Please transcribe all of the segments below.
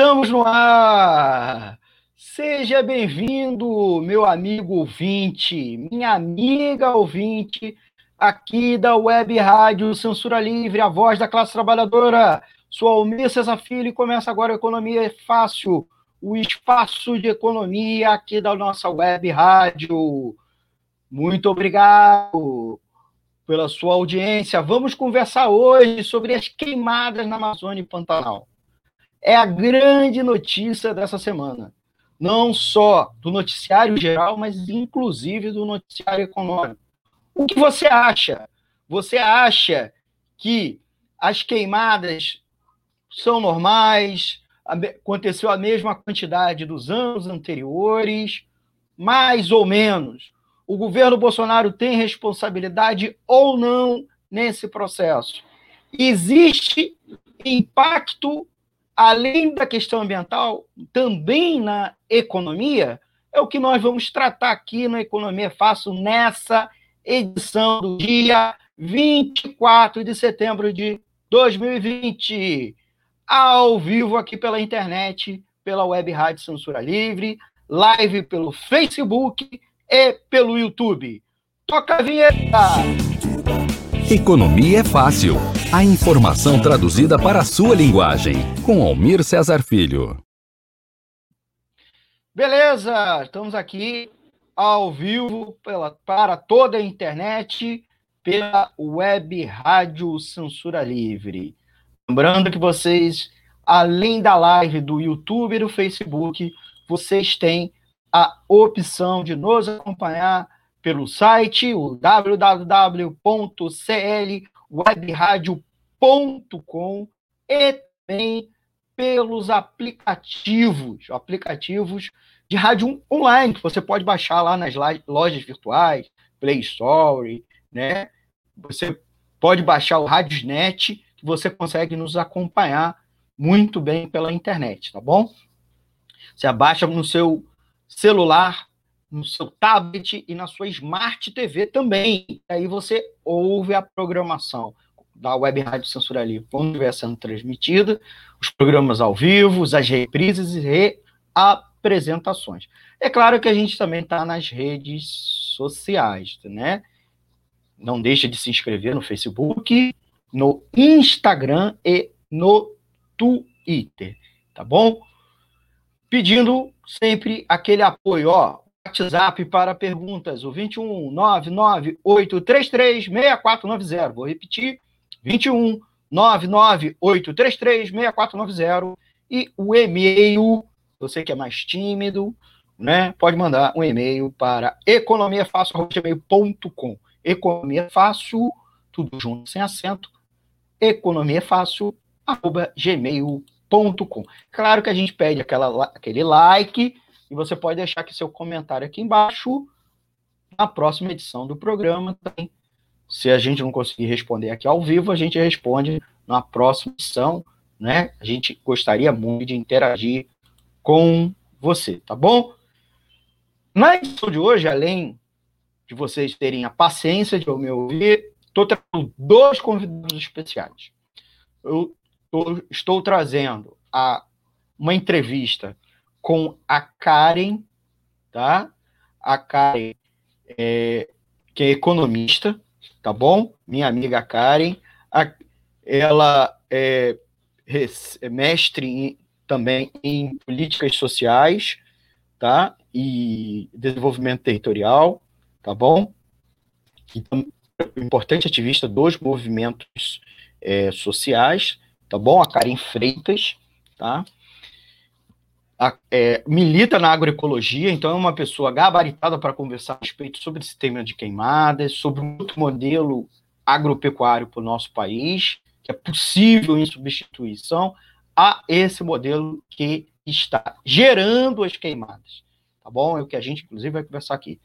Estamos no ar! Seja bem-vindo, meu amigo ouvinte, minha amiga ouvinte, aqui da Web Rádio Censura Livre, a voz da classe trabalhadora. Sou Almir César Filho e começa agora a Economia é Fácil, o espaço de economia aqui da nossa Web Rádio. Muito obrigado pela sua audiência. Vamos conversar hoje sobre as queimadas na Amazônia e Pantanal é a grande notícia dessa semana. Não só do noticiário geral, mas inclusive do noticiário econômico. O que você acha? Você acha que as queimadas são normais? Aconteceu a mesma quantidade dos anos anteriores? Mais ou menos. O governo Bolsonaro tem responsabilidade ou não nesse processo? Existe impacto além da questão ambiental, também na economia, é o que nós vamos tratar aqui no Economia Fácil nessa edição do dia 24 de setembro de 2020, ao vivo aqui pela internet, pela Web Rádio Censura Livre, live pelo Facebook e pelo YouTube. Toca a vinheta! Economia é fácil. A informação traduzida para a sua linguagem. Com Almir Cesar Filho. Beleza, estamos aqui ao vivo pela, para toda a internet pela web Rádio Censura Livre. Lembrando que vocês, além da live do YouTube e do Facebook, vocês têm a opção de nos acompanhar pelo site, www.clwebradio.com e também pelos aplicativos, aplicativos de rádio online, que você pode baixar lá nas lojas virtuais, Play Store, né? Você pode baixar o Radiosnet, que você consegue nos acompanhar muito bem pela internet, tá bom? Você abaixa no seu celular no seu tablet e na sua Smart TV também. Aí você ouve a programação da Web Rádio Censura Livre quando estiver sendo transmitida, os programas ao vivo, as reprises e reapresentações. É claro que a gente também está nas redes sociais, né? Não deixa de se inscrever no Facebook, no Instagram e no Twitter, tá bom? Pedindo sempre aquele apoio, ó, WhatsApp para perguntas, o 21 99833 6490. Vou repetir, 21 99833 6490 e o e-mail, você que é mais tímido, né, pode mandar um e-mail para economiafácil.gmail.com Economia Fácil, tudo junto, sem acento, economiafácil.gmail.com Claro que a gente pede aquela, aquele like, e você pode deixar aqui seu comentário aqui embaixo na próxima edição do programa também. Se a gente não conseguir responder aqui ao vivo, a gente responde na próxima edição, né? A gente gostaria muito de interagir com você, tá bom? Na edição de hoje, além de vocês terem a paciência de me ouvir, estou trazendo dois convidados especiais. Eu tô, estou trazendo a, uma entrevista com a Karen, tá? A Karen, é, que é economista, tá bom? Minha amiga Karen. A, ela é, é mestre em, também em políticas sociais, tá? E desenvolvimento territorial, tá bom? Então, importante ativista dos movimentos é, sociais, tá bom? A Karen Freitas, tá? É, milita na agroecologia, então é uma pessoa gabaritada para conversar a respeito sobre esse tema de queimadas, sobre outro modelo agropecuário para o nosso país, que é possível em substituição a esse modelo que está gerando as queimadas. Tá bom? É o que a gente, inclusive, vai conversar aqui.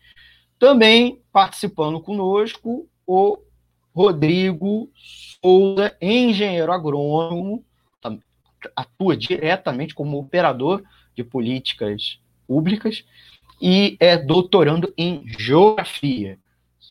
Também participando conosco o Rodrigo Souza, engenheiro agrônomo, atua diretamente como operador de políticas públicas e é doutorando em geografia,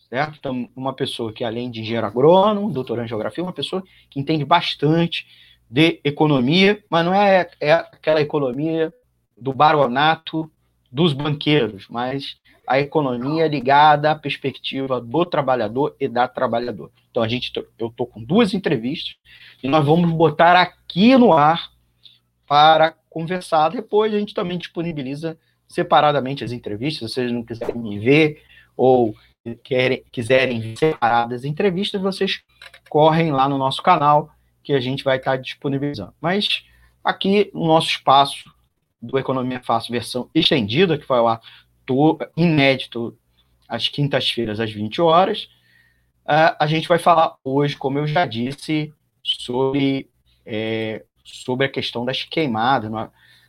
certo? Então, uma pessoa que, além de engenheiro agrônomo, doutorando em geografia, uma pessoa que entende bastante de economia, mas não é, é aquela economia do baronato dos banqueiros, mas a economia ligada à perspectiva do trabalhador e da trabalhadora. Então a gente, eu estou com duas entrevistas e nós vamos botar aqui no ar para conversar. Depois a gente também disponibiliza separadamente as entrevistas. Se vocês não quiserem me ver ou querem, quiserem ver separadas as entrevistas, vocês correm lá no nosso canal que a gente vai estar disponibilizando. Mas aqui no nosso espaço do Economia Fácil versão estendida, que vai lá inédito às quintas-feiras às 20 horas, uh, a gente vai falar hoje, como eu já disse, sobre, é, sobre a questão das queimadas. É?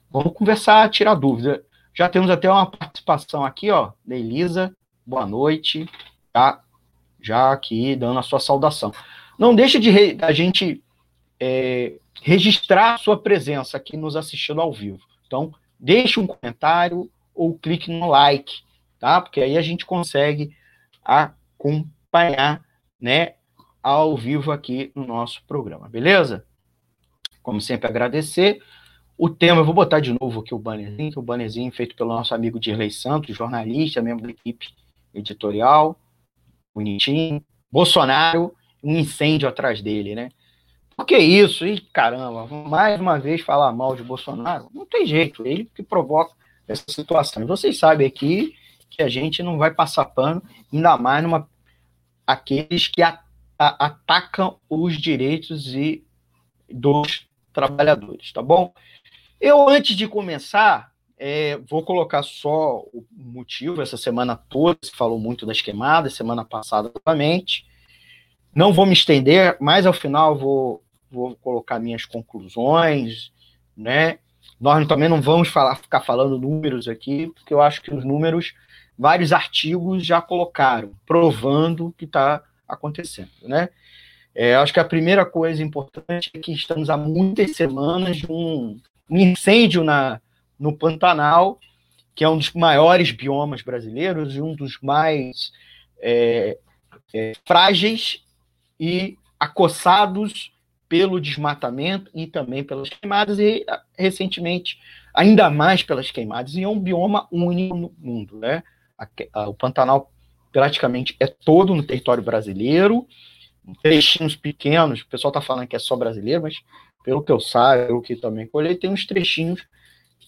Vamos conversar, tirar dúvida. Já temos até uma participação aqui, ó, da Elisa. Boa noite. Já, já aqui dando a sua saudação. Não deixe de a gente é, registrar a sua presença aqui nos assistindo ao vivo. Então, deixe um comentário ou clique no like, tá? Porque aí a gente consegue acompanhar, né, ao vivo aqui no nosso programa, beleza? Como sempre, agradecer. O tema, eu vou botar de novo aqui o bannerzinho, que o bannerzinho feito pelo nosso amigo Dirley Santos, jornalista, membro da equipe editorial, bonitinho. Bolsonaro, um incêndio atrás dele, né? Por que isso? E caramba, mais uma vez falar mal de Bolsonaro? Não tem jeito, ele que provoca essa situação. E vocês sabem aqui que a gente não vai passar pano, ainda mais numa aqueles que a, a, atacam os direitos e dos trabalhadores, tá bom? Eu, antes de começar, é, vou colocar só o motivo. Essa semana toda se falou muito das queimadas, semana passada novamente. Não vou me estender, mas ao final vou, vou colocar minhas conclusões, né? Nós também não vamos falar, ficar falando números aqui, porque eu acho que os números, vários artigos já colocaram, provando o que está acontecendo, né? É, acho que a primeira coisa importante é que estamos há muitas semanas de um, um incêndio na, no Pantanal, que é um dos maiores biomas brasileiros e um dos mais é, é, frágeis e acossados pelo desmatamento e também pelas queimadas, e recentemente ainda mais pelas queimadas, e é um bioma único no mundo. Né? A, a, o Pantanal praticamente é todo no território brasileiro, trechinhos pequenos, o pessoal está falando que é só brasileiro, mas pelo que eu saiba, o que também colhei, tem uns trechinhos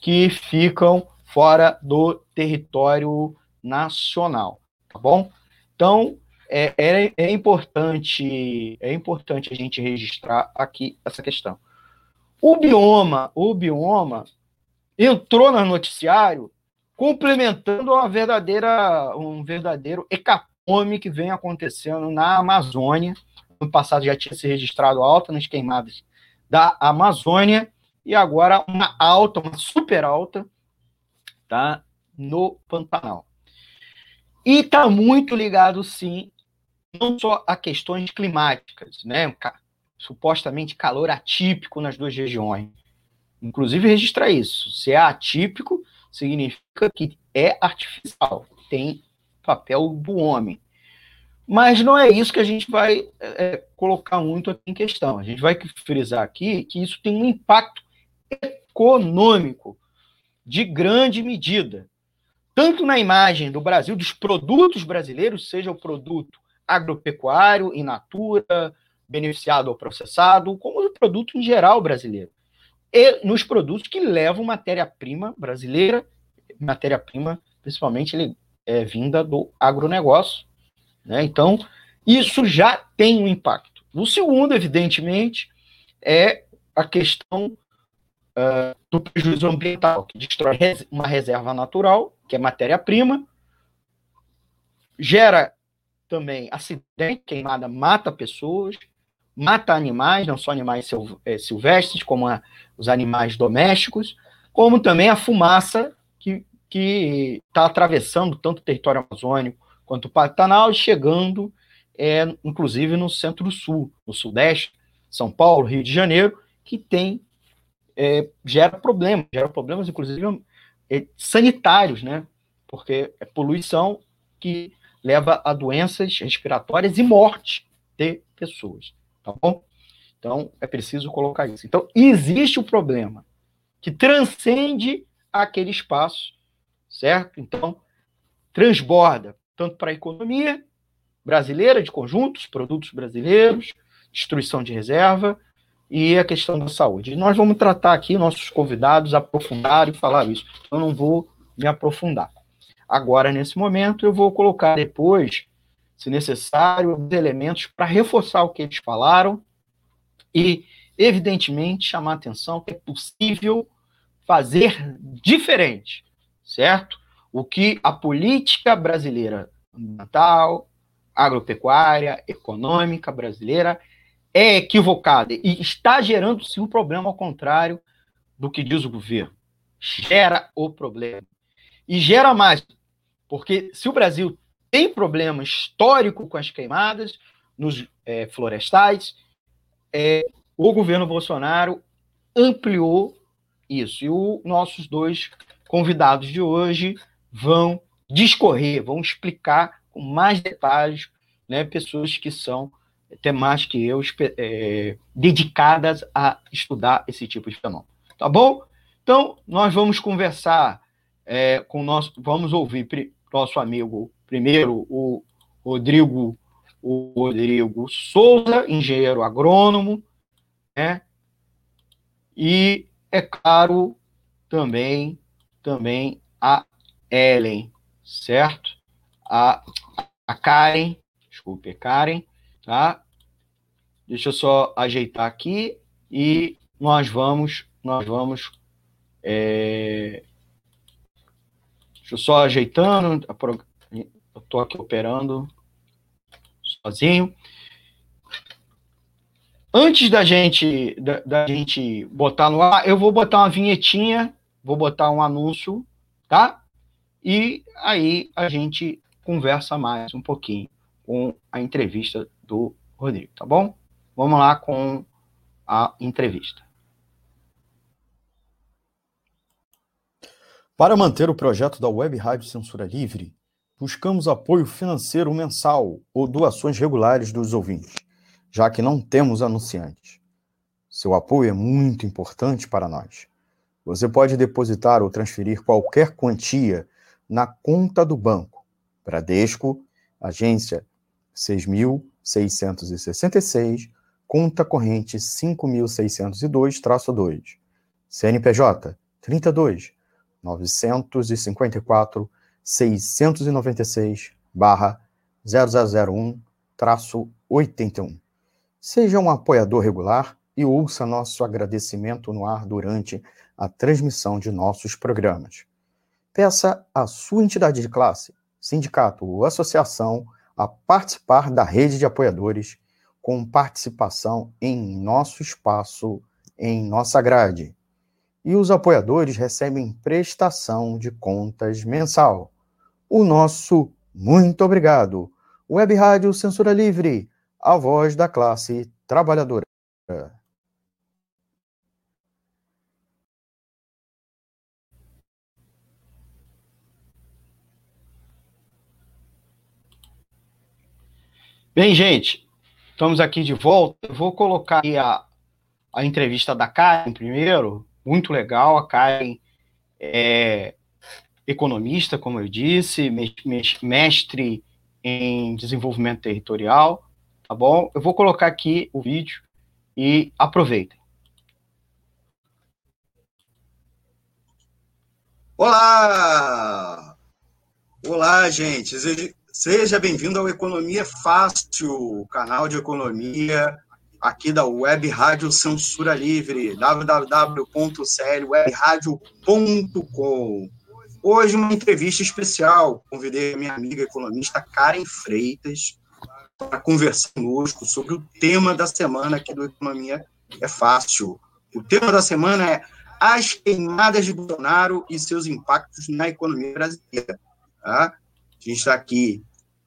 que ficam fora do território nacional, tá bom? Então, é, é, é, importante é importante a gente registrar aqui essa questão. O bioma, o bioma entrou no noticiário complementando uma verdadeira um verdadeiro hecatome que vem acontecendo na Amazônia. No passado já tinha se registrado alta nas queimadas da Amazônia e agora uma alta, uma super alta, tá, no Pantanal. E está muito ligado, sim, não só a questões climáticas, né? supostamente calor atípico nas duas regiões. Inclusive, registra isso. Se é atípico, significa que é artificial, tem papel do homem. Mas não é isso que a gente vai é, colocar muito aqui em questão. A gente vai frisar aqui que isso tem um impacto econômico de grande medida, tanto na imagem do Brasil, dos produtos brasileiros, seja o produto agropecuário, in natura, beneficiado ou processado, como o produto em geral brasileiro. E nos produtos que levam matéria-prima brasileira, matéria-prima principalmente é vinda do agronegócio. Né? Então, isso já tem um impacto. O segundo, evidentemente, é a questão uh, do prejuízo ambiental, que destrói uma reserva natural, que é matéria-prima, gera também acidente, queimada mata pessoas, mata animais, não só animais é, silvestres, como a, os animais domésticos, como também a fumaça que está atravessando tanto o território amazônico quanto o Pantanal, chegando, é, inclusive, no centro-sul, no sudeste, São Paulo, Rio de Janeiro, que tem é, gera problemas, gera problemas, inclusive, é, sanitários, né? Porque é poluição que leva a doenças respiratórias e morte de pessoas, tá bom? Então, é preciso colocar isso. Então, existe o problema que transcende aquele espaço, certo? Então, transborda tanto para a economia brasileira de conjuntos, produtos brasileiros, destruição de reserva e a questão da saúde. E nós vamos tratar aqui, nossos convidados aprofundar e falar isso. Eu não vou me aprofundar. Agora, nesse momento, eu vou colocar depois, se necessário, os elementos para reforçar o que eles falaram e, evidentemente, chamar a atenção que é possível fazer diferente, certo? O que a política brasileira ambiental, agropecuária, econômica brasileira é equivocada e está gerando sim um problema ao contrário do que diz o governo. Gera o problema. E gera mais, porque se o Brasil tem problema histórico com as queimadas nos é, florestais, é, o governo Bolsonaro ampliou isso. E os nossos dois convidados de hoje vão discorrer, vão explicar com mais detalhes, né, pessoas que são até mais que eu é, dedicadas a estudar esse tipo de fenômeno. Tá bom? Então, nós vamos conversar é, com o nosso. Vamos ouvir nosso amigo, primeiro, o Rodrigo, o Rodrigo Souza, engenheiro agrônomo, né? E, é claro, também, também a Ellen, certo? A, a Karen, desculpe, Karen, tá? Deixa eu só ajeitar aqui e nós vamos, nós vamos, é... deixa eu só ajeitando, eu estou aqui operando sozinho. Antes da gente, da, da, gente botar no ar, eu vou botar uma vinhetinha, vou botar um anúncio, tá? E aí a gente conversa mais um pouquinho com a entrevista do Rodrigo, tá bom? Vamos lá com a entrevista. Para manter o projeto da Web Rádio Censura Livre, buscamos apoio financeiro mensal ou doações regulares dos ouvintes, já que não temos anunciantes. Seu apoio é muito importante para nós. Você pode depositar ou transferir qualquer quantia na conta do banco, Bradesco, agência 6.666, conta corrente 5.602-2, CNPJ 32 954 696 barra 0001 traço 81. Seja um apoiador regular e ouça nosso agradecimento no ar durante a transmissão de nossos programas. Peça à sua entidade de classe, sindicato ou associação a participar da rede de apoiadores com participação em nosso espaço, em nossa grade. E os apoiadores recebem prestação de contas mensal. O nosso muito obrigado. Web Rádio Censura Livre, a voz da classe trabalhadora. Bem, gente, estamos aqui de volta. Eu vou colocar a, a entrevista da Karen primeiro, muito legal. A Karen é economista, como eu disse, mestre em desenvolvimento territorial, tá bom? Eu vou colocar aqui o vídeo e aproveitem. Olá! Olá, gente. Seja bem-vindo ao Economia Fácil, canal de economia aqui da Web Rádio Censura Livre, www.clwebradio.com. Hoje uma entrevista especial, convidei a minha amiga economista Karen Freitas para conversar conosco sobre o tema da semana aqui do Economia é Fácil. O tema da semana é as queimadas de Bolsonaro e seus impactos na economia brasileira. Tá? A gente está aqui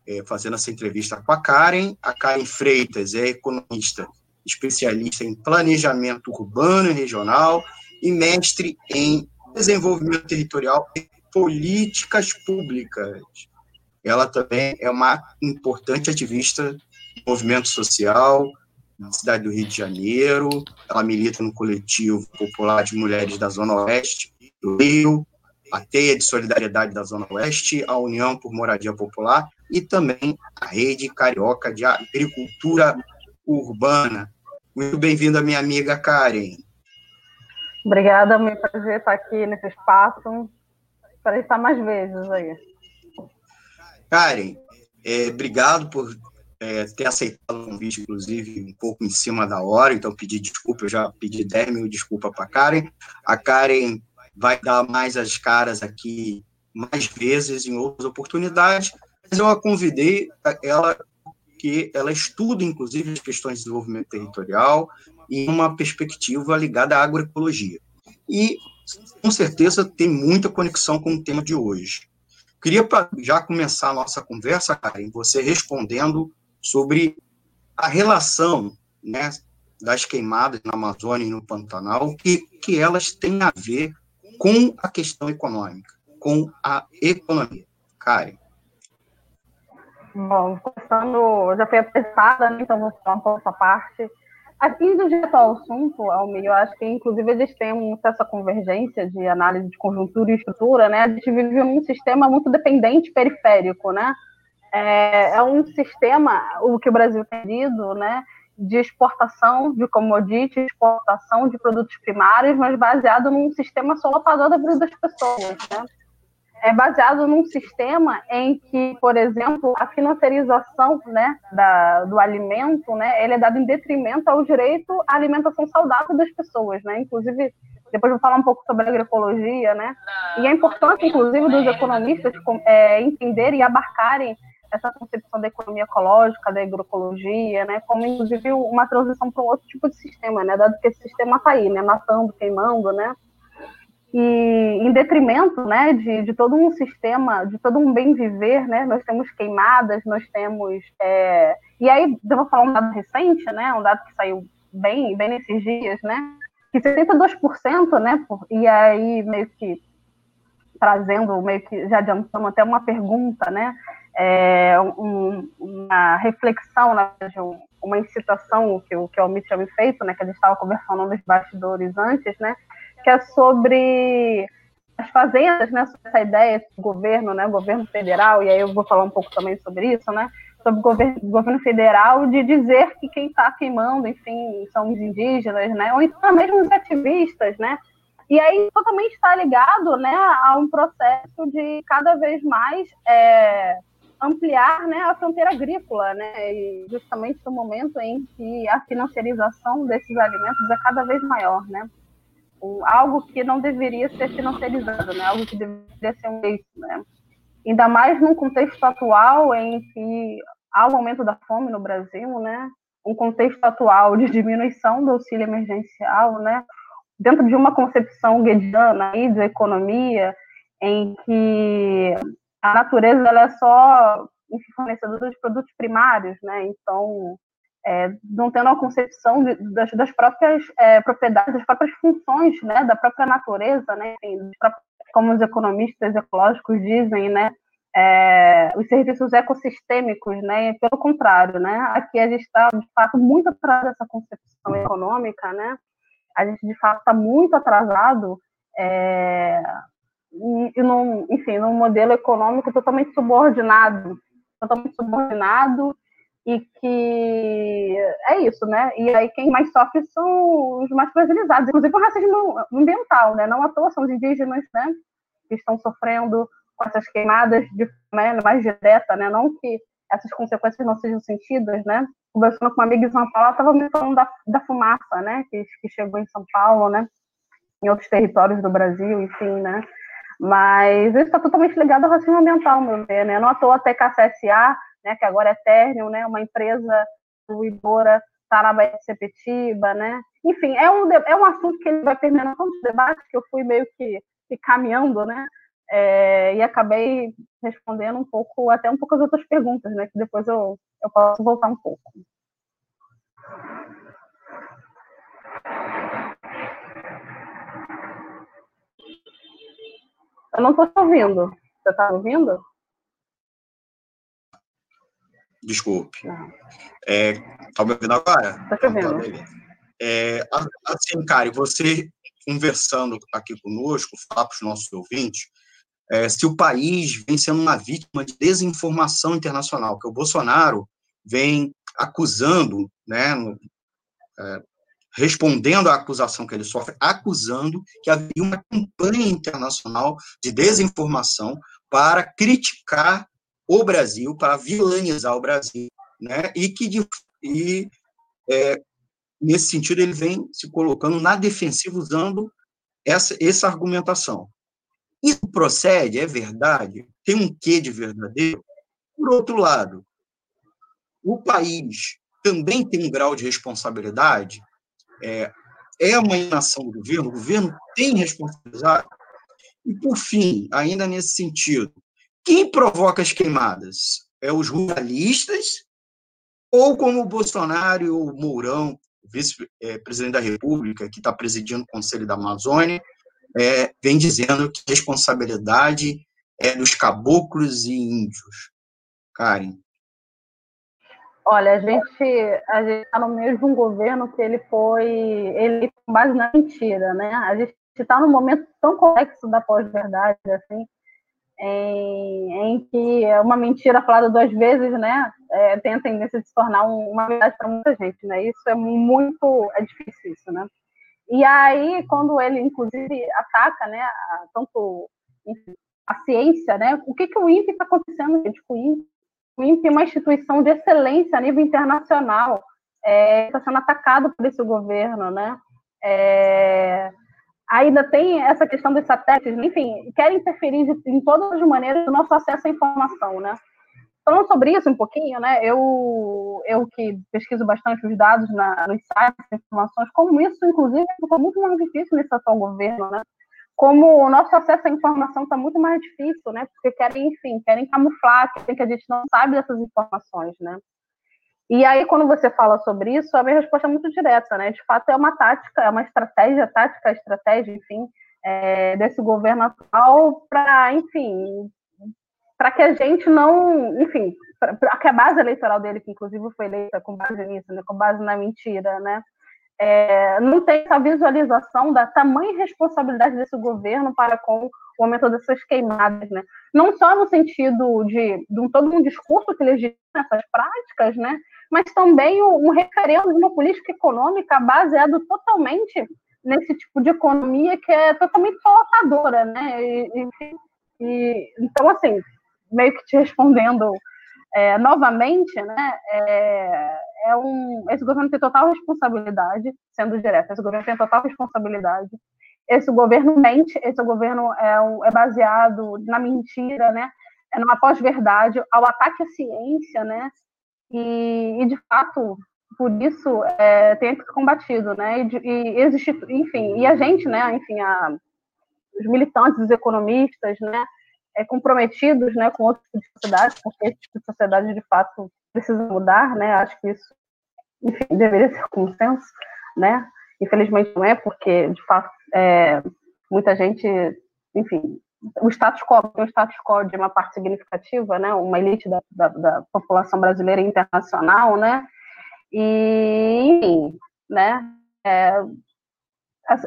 é, fazendo essa entrevista com a Karen. A Karen Freitas é economista, especialista em planejamento urbano e regional e mestre em desenvolvimento territorial e políticas públicas. Ela também é uma importante ativista do movimento social da cidade do Rio de Janeiro, ela milita no coletivo popular de mulheres da Zona Oeste do Rio, a Teia de Solidariedade da Zona Oeste, a União por Moradia Popular e também a Rede Carioca de Agricultura Urbana. Muito bem-vinda, minha amiga Karen. Obrigada, meu prazer estar aqui nesse espaço, para estar mais vezes aí. Karen, é, obrigado por é, ter aceitado o convite, inclusive, um pouco em cima da hora, então pedi desculpa, eu já pedi 10 mil desculpas para a Karen. A Karen vai dar mais as caras aqui mais vezes em outras oportunidades, mas eu a convidei, ela que ela estuda, inclusive, as questões de desenvolvimento territorial em uma perspectiva ligada à agroecologia. E, com certeza, tem muita conexão com o tema de hoje. Queria já começar a nossa conversa, Karen, você respondendo sobre a relação né, das queimadas na Amazônia e no Pantanal, que, que elas têm a ver com a questão econômica, com a economia. Karen. Bom, começando, já foi apresentada, né, então vou falar um pouco essa parte. Indo direto ao assunto, Almir, eu acho que, inclusive, eles têm muito essa convergência de análise de conjuntura e estrutura, né? A gente vive num sistema muito dependente periférico, né? É, é um sistema, o que o Brasil tem tido, né? De exportação de commodities, exportação de produtos primários, mas baseado num sistema solapador da vida das pessoas, né? é baseado num sistema em que, por exemplo, a financiarização né, da, do alimento, né, ele é dado em detrimento ao direito à alimentação saudável das pessoas, né? Inclusive, depois vou falar um pouco sobre agroecologia, né? E a importância, inclusive, dos economistas é, entenderem e abarcarem essa concepção da economia ecológica, da agroecologia, né? Como, inclusive, uma transição para um outro tipo de sistema, né? Dado que esse sistema está aí, né? Matando, queimando, né? e em detrimento né, de, de todo um sistema, de todo um bem viver, né, nós temos queimadas, nós temos. É... E aí, vou falar um dado recente, né, um dado que saiu bem, bem nesses dias, né, que 72%, né, por... e aí meio que trazendo, meio que já adiantando até uma pergunta, né, é, um, uma reflexão, né, uma incitação que o, que o Almir tinha me feito, né, que a gente estava conversando nos bastidores antes, né, que é sobre as fazendas, né, sobre essa ideia do governo, né, governo federal, e aí eu vou falar um pouco também sobre isso, né, sobre o governo, governo federal de dizer que quem está queimando, enfim, são os indígenas, né, ou então mesmo os ativistas, né, e aí totalmente está ligado, né, a um processo de cada vez mais é, ampliar, né, a fronteira agrícola, né, e justamente no momento em que a financiarização desses alimentos é cada vez maior, né algo que não deveria ser financiarizado, né? algo que deveria ser um direito. Né? Ainda mais num contexto atual em que há um aumento da fome no Brasil, né? um contexto atual de diminuição do auxílio emergencial, né? dentro de uma concepção guediana aí de economia, em que a natureza ela é só fornecedora de produtos primários, né? Então, é, não tendo a concepção de, das, das, próprias é, propriedades, das próprias funções, né, da própria natureza, né, como os economistas ecológicos dizem, né, é, os serviços ecossistêmicos, né, pelo contrário, né, aqui a gente está de fato muito atrás dessa concepção econômica, né, a gente de fato está muito atrasado é, e, num, enfim, num modelo econômico totalmente subordinado, totalmente subordinado e que é isso, né? E aí quem mais sofre são os mais fragilizados, inclusive o racismo ambiental, né? Não à toa são os indígenas, né? Que estão sofrendo com essas queimadas de forma mais direta, né? Não que essas consequências não sejam sentidas, né? Conversando com uma amiga em São Paulo, ela estava me falando da, da fumaça, né? Que, que chegou em São Paulo, né? Em outros territórios do Brasil, enfim, né? Mas isso está totalmente ligado ao racismo ambiental, meu ver, né? Não à toa até que a CSA né, que agora é Ternium, né, uma empresa distribuidora está na de Sepetiba, né? Enfim, é um, é um assunto que ele vai terminando tantos debates que eu fui meio que, que caminhando, né? É, e acabei respondendo um pouco, até um pouco as outras perguntas, né? Que depois eu, eu posso voltar um pouco. Eu não estou te ouvindo. Você está ouvindo? Desculpe. É, tá me ouvindo agora? Tá te ouvindo. É, assim, Kari, você conversando aqui conosco, falar para os nossos ouvintes, é, se o país vem sendo uma vítima de desinformação internacional, que o Bolsonaro vem acusando, né, no, é, respondendo à acusação que ele sofre, acusando que havia uma campanha internacional de desinformação para criticar o Brasil, para vilanizar o Brasil, né? E que de, e, é, nesse sentido ele vem se colocando na defensiva usando essa, essa argumentação. Isso procede, é verdade, tem um quê de verdadeiro. Por outro lado, o país também tem um grau de responsabilidade é, é uma inação do governo, o governo tem responsabilidade. E, por fim, ainda nesse sentido, quem provoca as queimadas? É os ruralistas ou como o Bolsonaro o Mourão, vice-presidente da República, que está presidindo o Conselho da Amazônia, é, vem dizendo que a responsabilidade é dos caboclos e índios. Karen, Olha, a gente a gente está no meio de um governo que ele foi ele com base na mentira, né? A gente está num momento tão complexo da pós-verdade, assim, em, em, que uma mentira falada duas vezes, né, é, tem a tendência de se tornar um, uma verdade para muita gente, né? Isso é muito é difícil isso, né? E aí, quando ele inclusive ataca, né, a, tanto a ciência, né? O que que o INPE está acontecendo gente, o INPE? O é uma instituição de excelência a nível internacional, está é, tá sendo atacado por esse governo, né? É, ainda tem essa questão dos satélites, enfim, querem interferir de, em todas as maneiras no nosso acesso à informação, né? Falando sobre isso um pouquinho, né? Eu, eu que pesquiso bastante os dados na, nos sites, informações, como isso, inclusive, ficou muito mais difícil nesse atual governo, né? Como o nosso acesso à informação está muito mais difícil, né? Porque querem, enfim, querem camuflar, querem que a gente não sabe dessas informações, né? E aí, quando você fala sobre isso, a minha resposta é muito direta, né? De fato, é uma tática, é uma estratégia, tática, estratégia, enfim, é, desse governo atual para, enfim, para que a gente não, enfim, para que a base eleitoral dele, que inclusive foi eleita com base nisso, né? Com base na mentira, né? É, não tem essa visualização da tamanha responsabilidade desse governo para com o aumento dessas queimadas, né? Não só no sentido de, de um, todo um discurso que legitima essas práticas, né? Mas também um, referendo de uma política econômica baseado totalmente nesse tipo de economia que é totalmente colocadora, né? E, e, e, então, assim, meio que te respondendo é, novamente, né, é, é, um, esse governo tem total responsabilidade, sendo direto, esse governo tem total responsabilidade. Esse governo mente, esse governo é, um, é baseado na mentira, né, é numa pós-verdade, ao ataque à ciência, né, e, e de fato, por isso, é, tem que ser combatido, né, e, e existe, enfim, e a gente, né, enfim, a, os militantes, os economistas, né, é, comprometidos né, com outro tipo de sociedade, porque esse tipo de sociedade, de fato, precisa mudar, né? Acho que isso, enfim, deveria ser consenso, né? Infelizmente não é, porque, de fato, é, muita gente, enfim, o status quo, o status quo de uma parte significativa, né? Uma elite da, da, da população brasileira e internacional, né? E, enfim, né? É,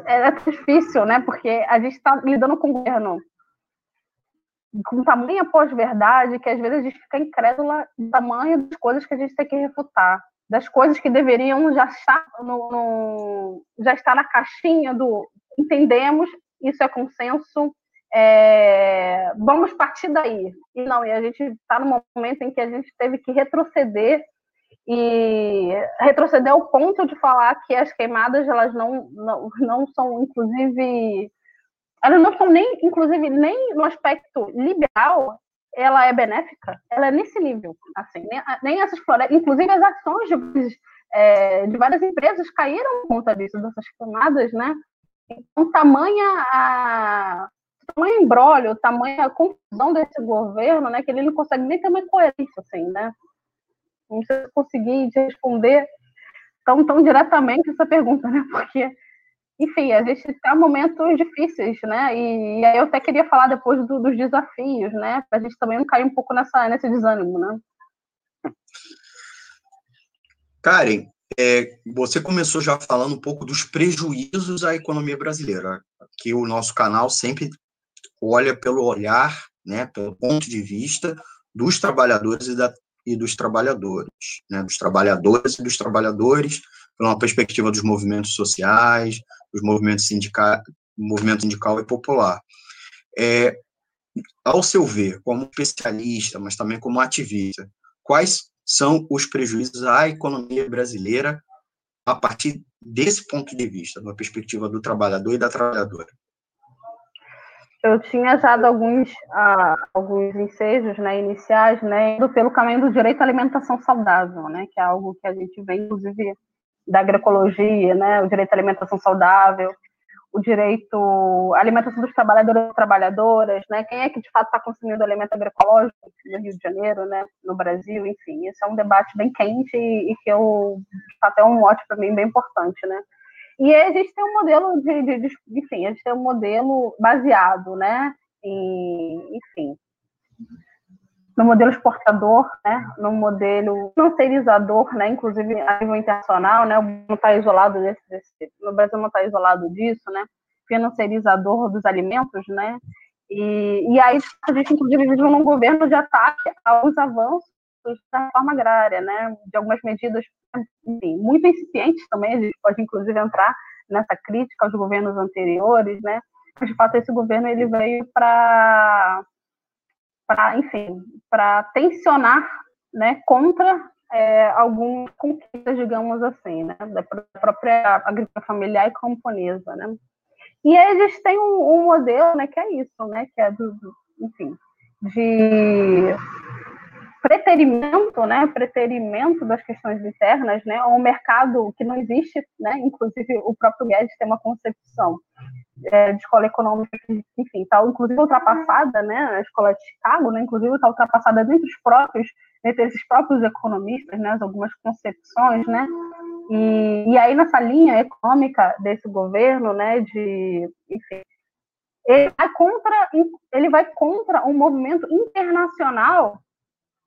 é, é difícil, né? Porque a gente está lidando com um governo com tamanha pós-verdade que às vezes a gente fica incrédula do tamanho das coisas que a gente tem que refutar, das coisas que deveriam já estar no, no já estar na caixinha do entendemos, isso é consenso, é, vamos partir daí. E não, e a gente está no momento em que a gente teve que retroceder e retroceder ao ponto de falar que as queimadas elas não, não, não são inclusive elas não são nem, inclusive, nem no aspecto liberal, ela é benéfica, ela é nesse nível, assim, nem, nem essas florestas, inclusive as ações de, é, de várias empresas caíram por conta disso, dessas camadas, né? Então, tamanha a tamanho embrólio, tamanha confusão desse governo, né, que ele não consegue nem ter uma coerência, assim, né? Não sei se conseguir responder tão, tão diretamente essa pergunta, né? Porque enfim, a gente está momentos difíceis, né? E, e, aí eu até queria falar depois do, dos desafios, né? Para a gente também não cair um pouco nessa, nesse desânimo, né? Karen, é, você começou já falando um pouco dos prejuízos à economia brasileira, que o nosso canal sempre olha pelo olhar, né, pelo ponto de vista dos trabalhadores e, da, e dos trabalhadores, né, dos trabalhadores e dos trabalhadores, pela perspectiva dos movimentos sociais, dos movimentos sindicais, movimento sindical e popular. É, ao seu ver, como especialista, mas também como ativista, quais são os prejuízos à economia brasileira a partir desse ponto de vista, da perspectiva do trabalhador e da trabalhadora? Eu tinha dado alguns, uh, alguns ensejos né, iniciais, né, indo pelo caminho do direito à alimentação saudável, né, que é algo que a gente vê, inclusive, da agroecologia, né, o direito à alimentação saudável, o direito à alimentação dos trabalhadores e trabalhadoras, né? Quem é que de fato está consumindo alimento agroecológico no Rio de Janeiro, né? No Brasil, enfim, esse é um debate bem quente e, e que eu, de fato, é um mote para mim bem importante, né? E a gente tem um modelo de, de, de, enfim, a gente tem um modelo baseado, né? Em, enfim, no modelo exportador, né, no modelo financeirizador, né, inclusive a nível internacional, né, não está isolado desse, desse, no Brasil não está isolado disso, né, financeirizador dos alimentos, né, e, e aí a gente inclusive vive num governo de ataque aos avanços da reforma agrária, né, de algumas medidas, enfim, muito incipientes também, a gente pode inclusive entrar nessa crítica aos governos anteriores, né, de fato esse governo ele veio para para, enfim, para tensionar né, contra é, algumas conquistas, digamos assim, né, da própria agricultura familiar e camponesa, né. E aí a gente tem um, um, modelo, né, que é isso, né, que é do, do enfim, de preterimento, né, preterimento das questões internas, né, um mercado que não existe, né, inclusive o próprio Guedes tem uma concepção é, de escola econômica enfim, está inclusive ultrapassada, né, a escola de Chicago, né, inclusive está ultrapassada entre os próprios, entre esses próprios economistas, né, algumas concepções, né, e, e aí nessa linha econômica desse governo, né, de, enfim, ele vai contra, ele vai contra um movimento internacional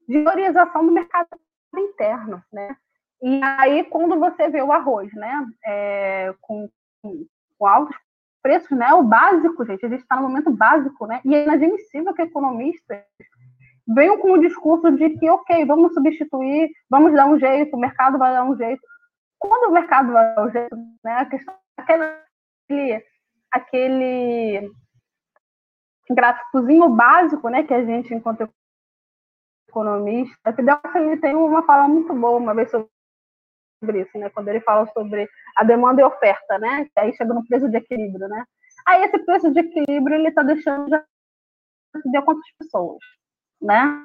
de do mercado interno, né? E aí, quando você vê o arroz, né, é, com, com, altos preços, né, o básico, gente, a gente está no momento básico, né, e é inadmissível que economistas venham com o discurso de que, ok, vamos substituir, vamos dar um jeito, o mercado vai dar um jeito. Quando o mercado vai dar um jeito, né, a questão, aquele, aquele gráficozinho básico, né, que a gente, enquanto economista, Fidel ele tem uma fala muito boa uma vez sobre isso, né? Quando ele fala sobre a demanda e oferta, né? Que aí chega no preço de equilíbrio, né? Aí esse preço de equilíbrio ele está deixando já de quantas pessoas, né?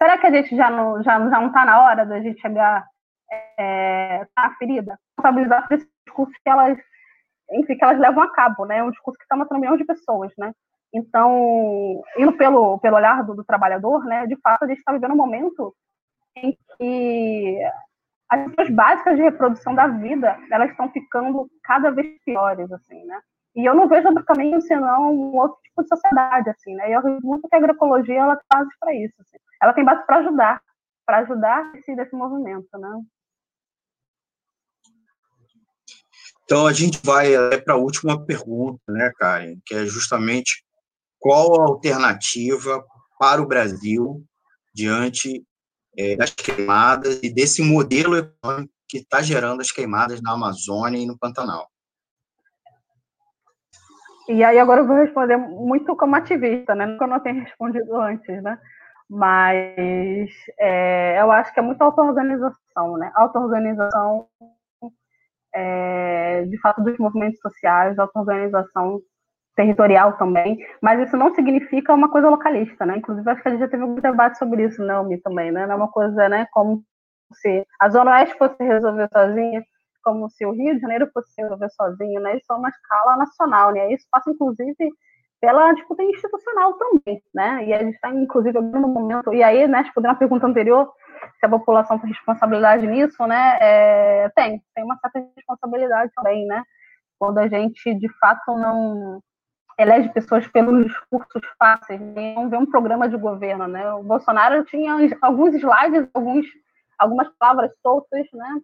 Será que a gente já não já, já não está na hora da gente chegar é, na ferida, responsabilizar esse discurso que elas, enfim, que elas levam a cabo, né? É um discurso que está matando milhões de pessoas, né? Então, indo pelo, pelo olhar do, do trabalhador, né, de fato, a gente está vivendo um momento em que as questões básicas de reprodução da vida, elas estão ficando cada vez piores, assim, né? E eu não vejo outro caminho senão um outro tipo de sociedade, assim, né? E eu acredito muito que a agroecologia, ela tem base para isso, assim. Ela tem base para ajudar, para ajudar esse, desse movimento, né? Então, a gente vai para a última pergunta, né, Karen, que é justamente qual a alternativa para o Brasil diante é, das queimadas e desse modelo econômico que está gerando as queimadas na Amazônia e no Pantanal? E aí agora eu vou responder muito como ativista, né? Nunca eu não tenho respondido antes, né? Mas é, eu acho que é muita auto-organização, né? Auto-organização, é, de fato, dos movimentos sociais, auto-organização territorial também, mas isso não significa uma coisa localista, né? Inclusive, acho que a gente já teve um debate sobre isso, não, me também, né? Não é uma coisa, né, como se a Zona Oeste fosse resolver sozinha, como se o Rio de Janeiro fosse resolver sozinho, né? Isso é uma escala nacional, né? Isso passa, inclusive, pela disputa institucional também, né? E a gente está, inclusive, no momento, e aí, né, respondendo a pergunta anterior, se a população tem responsabilidade nisso, né? É, tem, tem uma certa responsabilidade também, né? Quando a gente, de fato, não elege pessoas pelos discursos fáceis, não vê um programa de governo, né? O Bolsonaro tinha alguns slides, alguns algumas palavras soltas, né?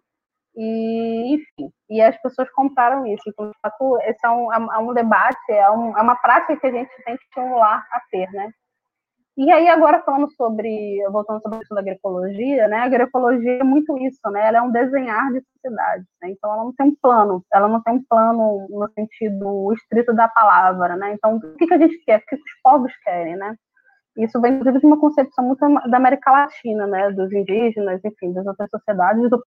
E, enfim, e as pessoas compraram isso. Então, de fato, esse é um, é um debate, é, um, é uma prática que a gente tem que estimular a ter, né? E aí, agora falando sobre, voltando sobre a questão da agroecologia, né? A agroecologia é muito isso, né? Ela é um desenhar de sociedade, né? Então, ela não tem um plano, ela não tem um plano no sentido estrito da palavra, né? Então, o que, que a gente quer? O que os povos querem, né? Isso vem, inclusive, de uma concepção muito da América Latina, né? Dos indígenas, enfim, das outras sociedades, do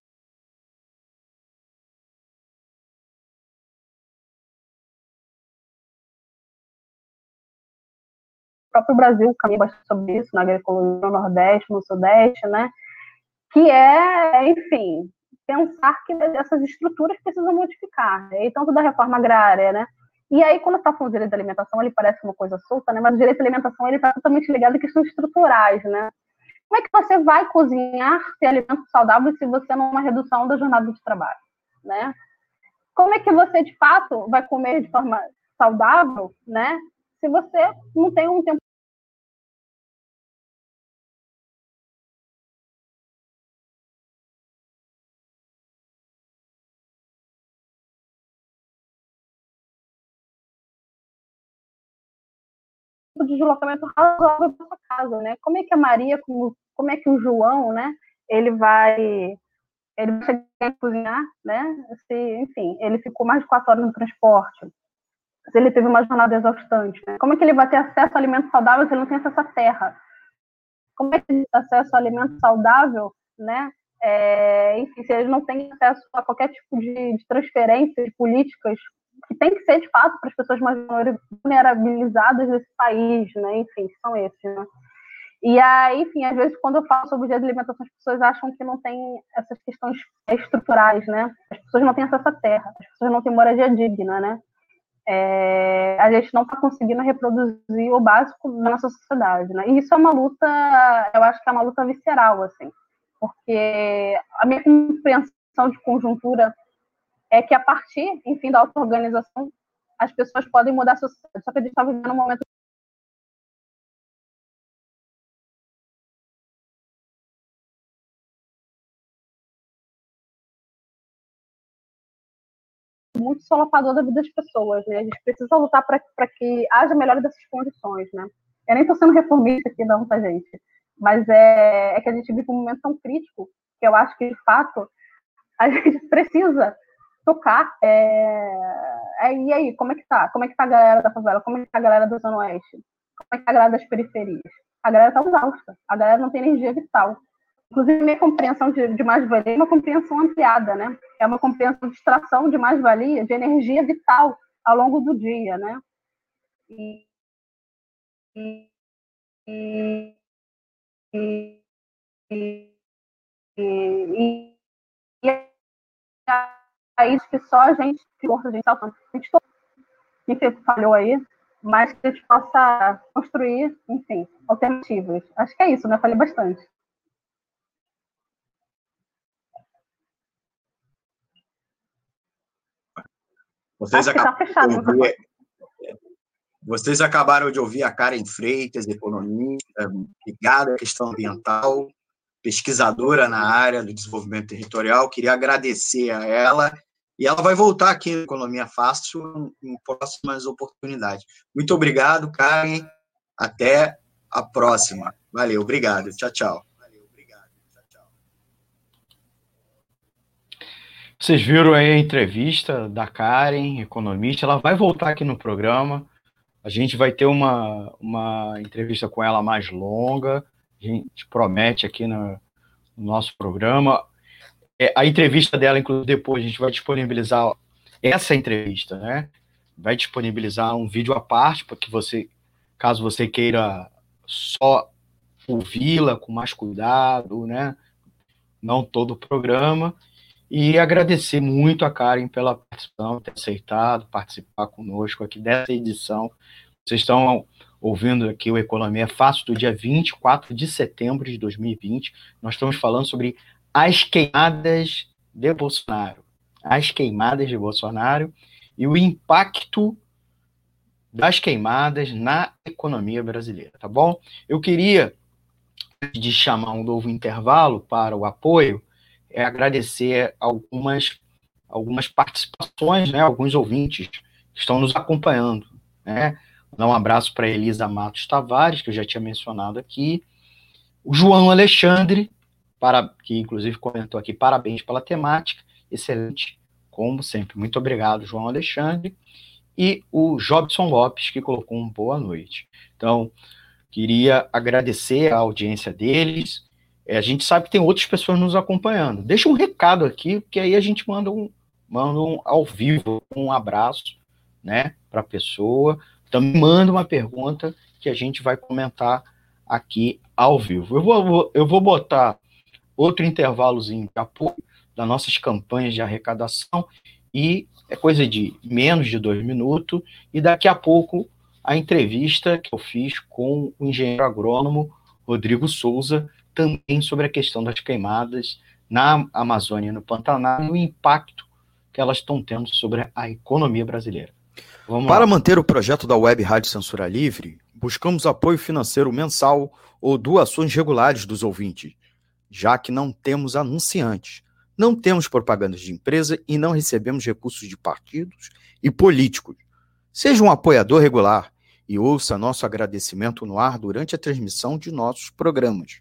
próprio Brasil caminha bastante sobre isso, na agroecologia no Nordeste, no Sudeste, né? Que é, enfim, pensar que essas estruturas precisam modificar, né? e tanto da reforma agrária, né? E aí, quando está falando de direito da alimentação, ele parece uma coisa solta, né? Mas o direito da alimentação ele está totalmente ligado a questões estruturais, né? Como é que você vai cozinhar ter alimentos saudáveis se você não uma redução da jornada de trabalho, né? Como é que você de fato vai comer de forma saudável, né? Se você não tem um tempo de deslocamento razoável para sua casa, né? Como é que a Maria, como, como é que o João, né? Ele vai ele vai cozinhar, né? Se, enfim, ele ficou mais de quatro horas no transporte, se ele teve uma jornada exaustante, né? Como é que ele vai ter acesso a alimento saudável se ele não tem acesso à terra? Como é que ele tem acesso a alimento saudável, né? É, enfim, se ele não tem acesso a qualquer tipo de, de transferências políticas que tem que ser de fato para as pessoas mais vulnerabilizadas desse país, né? Enfim, são esses, né? E aí, enfim, às vezes quando eu falo sobre o dia de alimentação, as pessoas acham que não tem essas questões estruturais, né? As pessoas não têm acesso à terra, as pessoas não têm moradia digna, né? É, a gente não está conseguindo reproduzir o básico da nossa sociedade, né? E isso é uma luta, eu acho que é uma luta visceral, assim, porque a minha compreensão de conjuntura é que a partir, enfim, da auto-organização, as pessoas podem mudar a sociedade. Só que a gente está vivendo um momento muito solapador da vida das pessoas, né? A gente precisa lutar para que haja melhor dessas condições, né? Eu nem estou sendo reformista aqui, não, tá, gente? Mas é, é que a gente vive um momento tão crítico que eu acho que, de fato, a gente precisa tocar. É... é... e aí, como é que tá? Como é que tá a galera da favela? Como é que tá a galera do Zona Oeste? Como é que tá a galera das periferias? A galera tá exausta. A galera não tem energia vital. Inclusive, minha compreensão de, de mais-valia é uma compreensão ampliada, né? É uma compreensão de extração de mais-valia, de energia vital ao longo do dia, né? E, e, e, e, e, e país que só a gente, a gente está a gente que falhou aí, mas que a gente possa construir, enfim, alternativas. Acho que é isso, né? Falei bastante. Vocês, tá acabaram de ouvir, vocês acabaram de ouvir a Karen Freitas, economista, ligada à questão ambiental, pesquisadora na área do desenvolvimento territorial. Queria agradecer a ela e ela vai voltar aqui no Economia Fácil em próximas oportunidades. Muito obrigado, Karen. Até a próxima. Valeu, obrigado. Tchau, tchau. Vocês viram aí a entrevista da Karen, economista. Ela vai voltar aqui no programa. A gente vai ter uma, uma entrevista com ela mais longa a gente promete aqui no, no nosso programa. É, a entrevista dela, inclusive, depois a gente vai disponibilizar essa entrevista, né? Vai disponibilizar um vídeo à parte para que você, caso você queira só ouvi-la com mais cuidado, né? Não todo o programa. E agradecer muito a Karen pela participação, ter aceitado participar conosco aqui dessa edição. Vocês estão ouvindo aqui o Economia Fácil do dia 24 de setembro de 2020. Nós estamos falando sobre as queimadas de Bolsonaro. As queimadas de Bolsonaro e o impacto das queimadas na economia brasileira, tá bom? Eu queria, de chamar um novo intervalo para o apoio, é agradecer algumas, algumas participações, né, alguns ouvintes que estão nos acompanhando. Né? Dar um abraço para Elisa Matos Tavares, que eu já tinha mencionado aqui. O João Alexandre, para, que inclusive comentou aqui, parabéns pela temática, excelente, como sempre. Muito obrigado, João Alexandre. E o Jobson Lopes, que colocou um boa noite. Então, queria agradecer a audiência deles. É, a gente sabe que tem outras pessoas nos acompanhando. Deixa um recado aqui, que aí a gente manda um, manda um ao vivo um abraço né, para a pessoa. Também manda uma pergunta que a gente vai comentar aqui ao vivo. Eu vou, eu vou botar outro intervalozinho de apoio das nossas campanhas de arrecadação e é coisa de menos de dois minutos e daqui a pouco a entrevista que eu fiz com o engenheiro agrônomo Rodrigo Souza também sobre a questão das queimadas na Amazônia e no Pantanal e o impacto que elas estão tendo sobre a economia brasileira. Vamos Para lá. manter o projeto da Web Rádio Censura Livre, buscamos apoio financeiro mensal ou doações regulares dos ouvintes já que não temos anunciantes, não temos propagandas de empresa e não recebemos recursos de partidos e políticos. Seja um apoiador regular e ouça nosso agradecimento no ar durante a transmissão de nossos programas.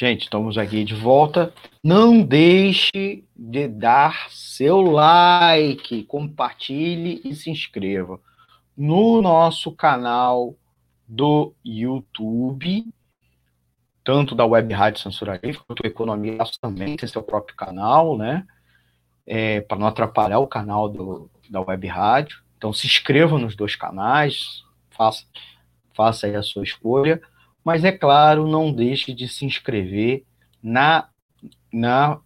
Gente, estamos aqui de volta. Não deixe de dar seu like, compartilhe e se inscreva no nosso canal do YouTube, tanto da Web Rádio Censura Livre, quanto Economia também tem seu próprio canal, né? É, para não atrapalhar o canal do, da Web Rádio. Então se inscreva nos dois canais, faça, faça aí a sua escolha. Mas é claro, não deixe de se inscrever na, na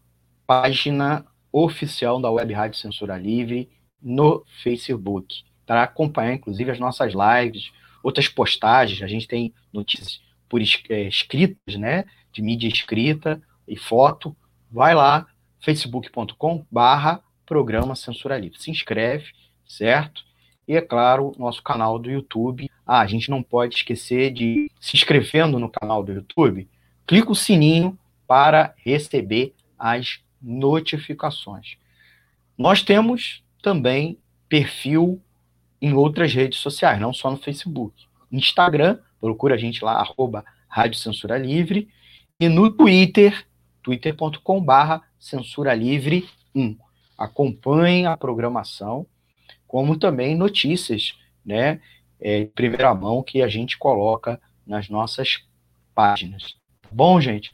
página oficial da Web Rádio Censura Livre no Facebook para acompanhar, inclusive, as nossas lives, outras postagens. A gente tem notícias por é, escritas, né? De mídia escrita e foto. Vai lá, facebook.com barra programa Censura Livre. Se inscreve, certo? E, é claro, nosso canal do YouTube. Ah, a gente não pode esquecer de se inscrevendo no canal do YouTube, clica o sininho para receber as notificações. Nós temos também perfil em outras redes sociais, não só no Facebook. Instagram, procura a gente lá, arroba Rádio Censura Livre, e no Twitter, twitter.com.br Censura Livre 1. Acompanhem a programação, como também notícias, né, é, primeira mão que a gente coloca nas nossas páginas. Bom, gente,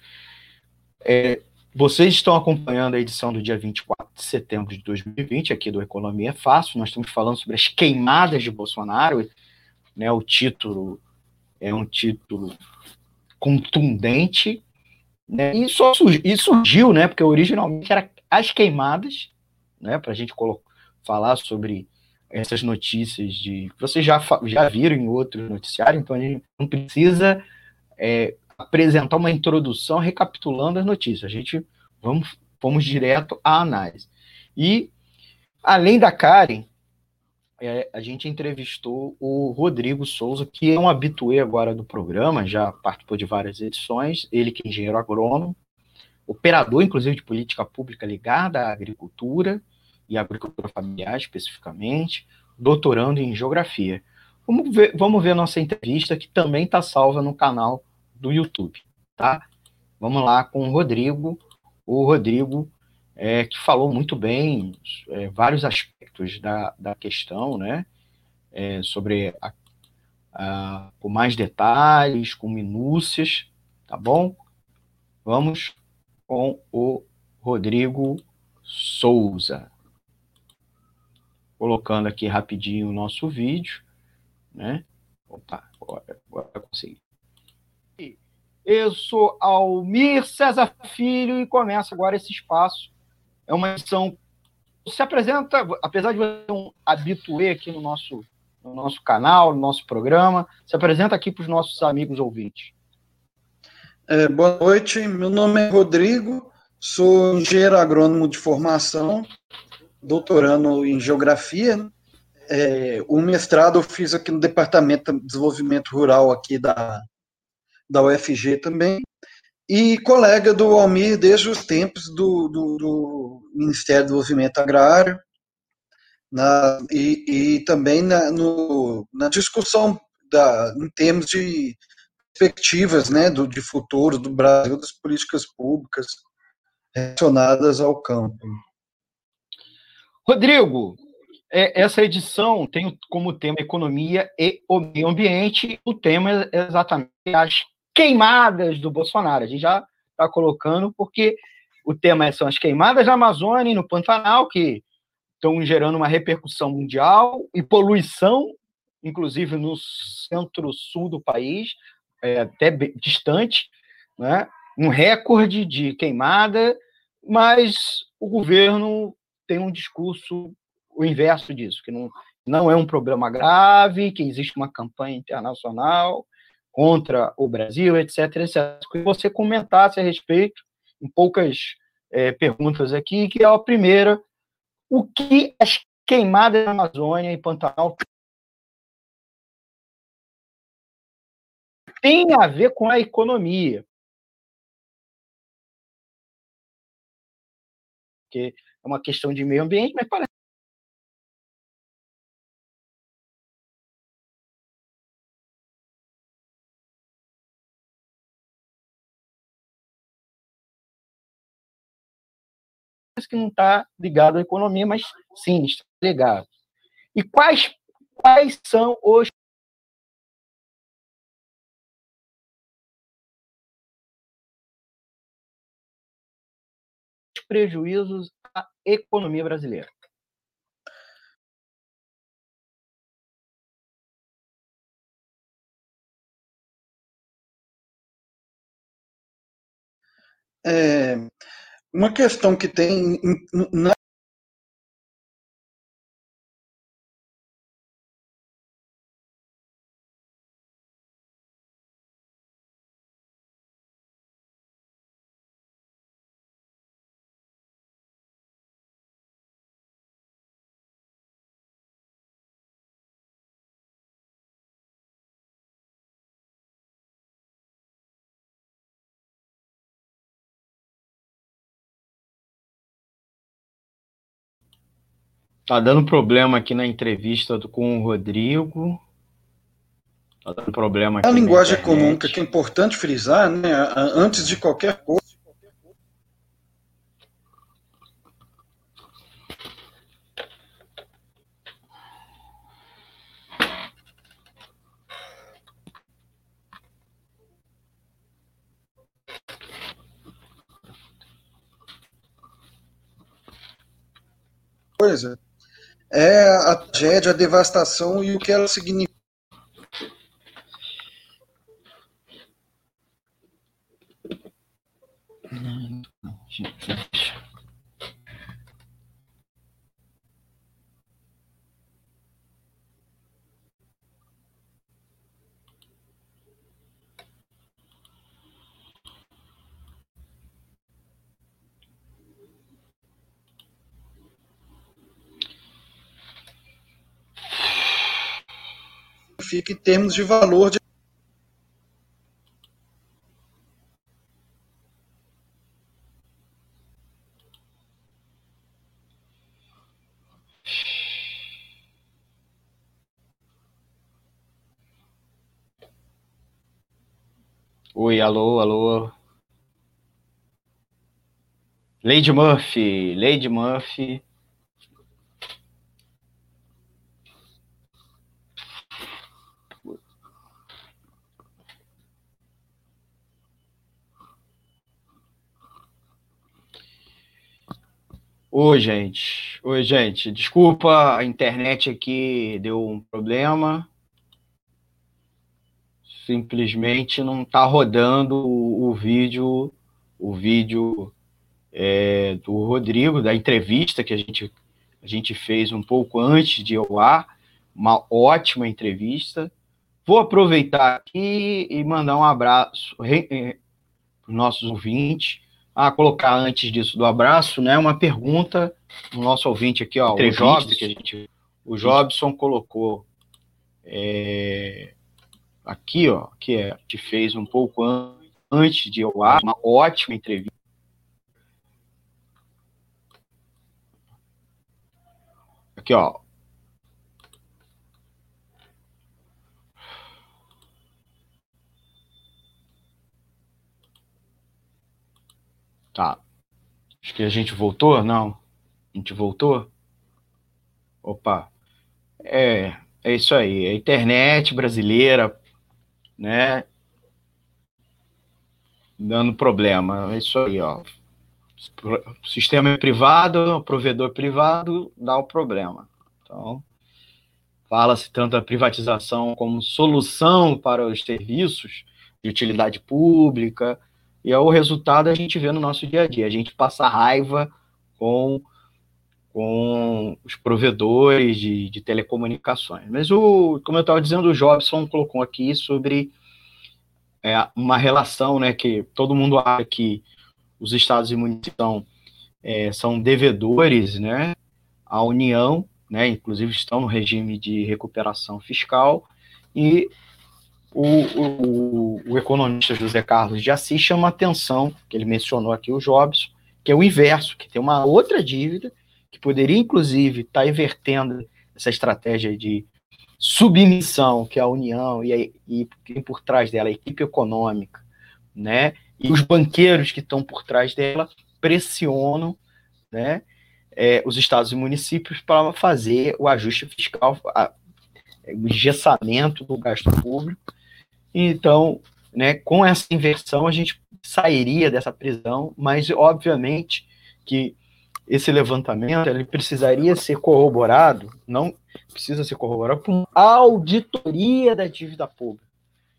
é, vocês estão acompanhando a edição do dia 24 de setembro de 2020, aqui do Economia é Fácil. Nós estamos falando sobre as queimadas de Bolsonaro. Né, o título é um título contundente. Né, e, só surgiu, e surgiu, né, porque originalmente era as queimadas, né, para a gente falar sobre essas notícias de. Vocês já, já viram em outros noticiários, então a gente não precisa é, apresentar uma introdução recapitulando as notícias. A gente vamos, vamos direto à análise. E, além da Karen, é, a gente entrevistou o Rodrigo Souza, que é um habituê agora do programa, já participou de várias edições, ele que é engenheiro agrônomo, operador, inclusive, de política pública ligada à agricultura e agricultura familiar, especificamente, doutorando em geografia. Vamos ver, vamos ver nossa entrevista, que também está salva no canal do YouTube, tá? Vamos lá com o Rodrigo. O Rodrigo, é, que falou muito bem é, vários aspectos da, da questão, né? É, sobre a, a, com mais detalhes, com minúcias, tá bom? Vamos com o Rodrigo Souza. Colocando aqui rapidinho o nosso vídeo, né? Opa, agora, agora consegui. Eu sou Almir César Filho e começa agora esse espaço. É uma edição. Se apresenta, apesar de você ser um habituê aqui no nosso, no nosso canal, no nosso programa, se apresenta aqui para os nossos amigos ouvintes. É, boa noite, meu nome é Rodrigo, sou engenheiro agrônomo de formação, doutorando em geografia. É, o mestrado eu fiz aqui no Departamento de Desenvolvimento Rural aqui da, da UFG também, e colega do Almir desde os tempos do, do, do Ministério do Desenvolvimento Agrário, na, e, e também na, no, na discussão da, em termos de perspectivas né, do, de futuro do Brasil, das políticas públicas relacionadas ao campo. Rodrigo, é, essa edição tem como tema economia e o meio ambiente. O tema é exatamente as queimadas do Bolsonaro. A gente já está colocando, porque o tema são as queimadas na Amazônia e no Pantanal, que estão gerando uma repercussão mundial e poluição, inclusive no centro-sul do país é, até distante, né? um recorde de queimada, mas o governo tem um discurso o inverso disso, que não, não é um problema grave, que existe uma campanha internacional contra o Brasil, etc, etc. Que você comentasse a respeito, em poucas é, perguntas aqui, que é a primeira, o que as queimadas na Amazônia e Pantanal tem a ver com a economia. Porque uma questão de meio ambiente, mas parece que não está ligado à economia, mas sim, está ligado. E quais, quais são os prejuízos economia brasileira. É, uma questão que tem na Tá dando problema aqui na entrevista com o Rodrigo. Tá dando problema aqui. A linguagem econômica que é importante frisar, né? Antes de qualquer coisa é a tragédia, a devastação e o que ela significa. Em termos de valor de Oi, alô, alô. Lady Murphy, Lady Murphy. Oi, gente. Oi, gente. Desculpa, a internet aqui deu um problema. simplesmente não está rodando o, o, vídeo, o vídeo é, do Rodrigo, da entrevista que a gente, a gente fez um pouco antes de eu ar, uma ótima entrevista. Vou aproveitar aqui e mandar um abraço para os nossos ouvintes. Ah, colocar antes disso do abraço, né? Uma pergunta do nosso ouvinte aqui, ó, o Jobs, que a gente, o Jobson colocou é, aqui, ó, que é, te fez um pouco antes de eu ar, uma ótima entrevista. Aqui, ó, Tá. Acho que a gente voltou? Não. A gente voltou? Opa. É, é isso aí. A internet brasileira, né? Dando problema. É isso aí, ó. O sistema é privado, o provedor privado dá o problema. Então, fala-se tanto a privatização como solução para os serviços de utilidade pública, e é o resultado a gente vê no nosso dia a dia. A gente passa raiva com, com os provedores de, de telecomunicações. Mas, o, como eu estava dizendo, o Jobson colocou aqui sobre é, uma relação né, que todo mundo acha que os estados e municípios são, é, são devedores né, à União, né, inclusive estão no regime de recuperação fiscal, e o, o, o, economista José Carlos de Assis chama atenção, que ele mencionou aqui o Jobs, que é o inverso, que tem uma outra dívida, que poderia, inclusive, estar tá invertendo essa estratégia de submissão que é a União e, e quem por trás dela, a equipe econômica, né, e os banqueiros que estão por trás dela pressionam, né, é, os estados e municípios para fazer o ajuste fiscal, a, o engessamento do gasto público então, né, com essa inversão, a gente sairia dessa prisão, mas obviamente que esse levantamento ele precisaria ser corroborado, não precisa ser corroborado por uma auditoria da dívida pública,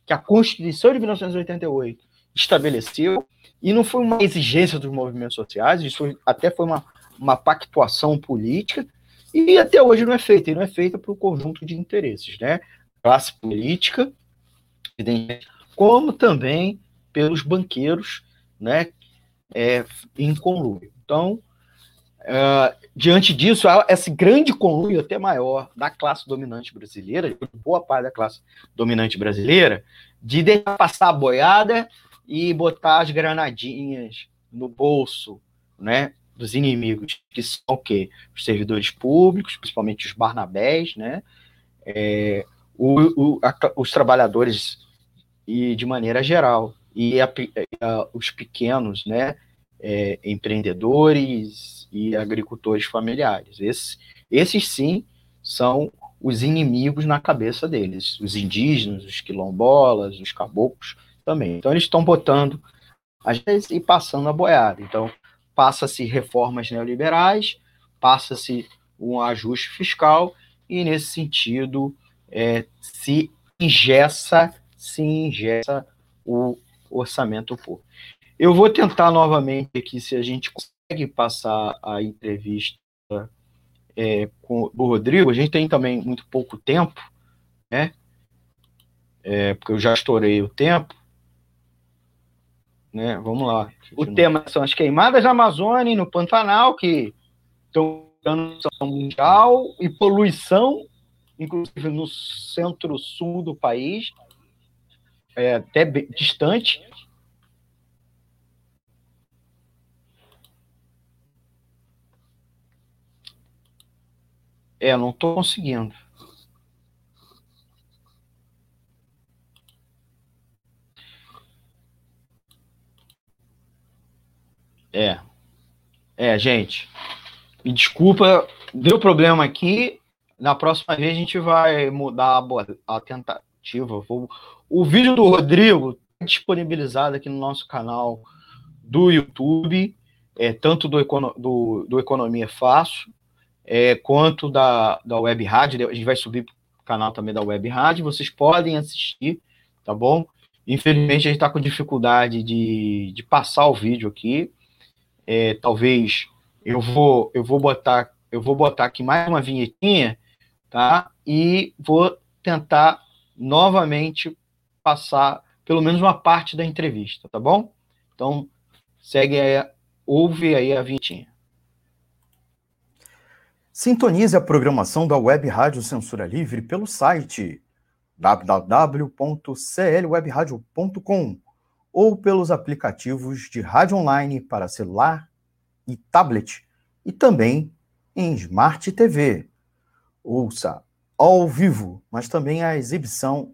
que a Constituição de 1988 estabeleceu, e não foi uma exigência dos movimentos sociais, isso foi, até foi uma, uma pactuação política, e até hoje não é feita, e não é feita por um conjunto de interesses, né? Classe política como também pelos banqueiros, né, é, em conluio. Então, é, diante disso, esse grande conluio até maior da classe dominante brasileira, boa parte da classe dominante brasileira, de deixar passar a boiada e botar as granadinhas no bolso, né, dos inimigos, que são o quê? Os servidores públicos, principalmente os barnabés, né, é, o, o, a, os trabalhadores e de maneira geral. E a, a, os pequenos, né, é, empreendedores e agricultores familiares. Esses, esses sim são os inimigos na cabeça deles, os indígenas, os quilombolas, os caboclos também. Então eles estão botando às vezes e passando a boiada. Então passa-se reformas neoliberais, passa-se um ajuste fiscal e nesse sentido é, se ingessa se ingessa o orçamento público. Eu vou tentar novamente aqui se a gente consegue passar a entrevista é, com o Rodrigo. A gente tem também muito pouco tempo, né? É, porque eu já estourei o tempo. Né? Vamos lá. O tema são as queimadas da Amazônia e no Pantanal, que estão dando mundial e poluição, inclusive no centro-sul do país é, até distante. É, não estou conseguindo. É. É, gente. Me desculpa, deu problema aqui. Na próxima vez a gente vai mudar a, a tentativa. Vou o vídeo do Rodrigo é disponibilizado aqui no nosso canal do YouTube, é, tanto do, do, do Economia Fácil, é, quanto da, da Web Rádio. A gente vai subir para o canal também da Web Rádio. Vocês podem assistir, tá bom? Infelizmente a gente está com dificuldade de, de passar o vídeo aqui. É, talvez eu vou eu vou botar eu vou botar aqui mais uma vinhetinha, tá? E vou tentar novamente passar pelo menos uma parte da entrevista, tá bom? Então segue aí, ouve aí a vinhetinha. Sintonize a programação da Web Rádio Censura Livre pelo site www.clwebradio.com ou pelos aplicativos de rádio online para celular e tablet e também em Smart TV. Ouça ao vivo, mas também a exibição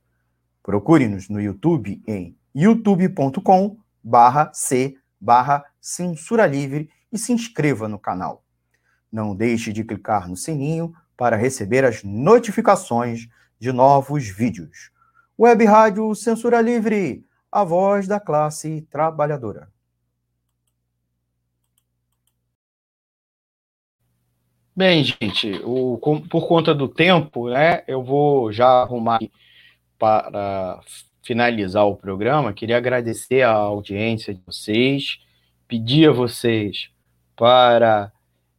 Procure-nos no YouTube em youtube.com barra c barra censura livre e se inscreva no canal. Não deixe de clicar no sininho para receber as notificações de novos vídeos. Web Rádio Censura Livre, a voz da classe trabalhadora. Bem, gente, o, por conta do tempo, né, eu vou já arrumar para finalizar o programa. Queria agradecer a audiência de vocês, pedir a vocês para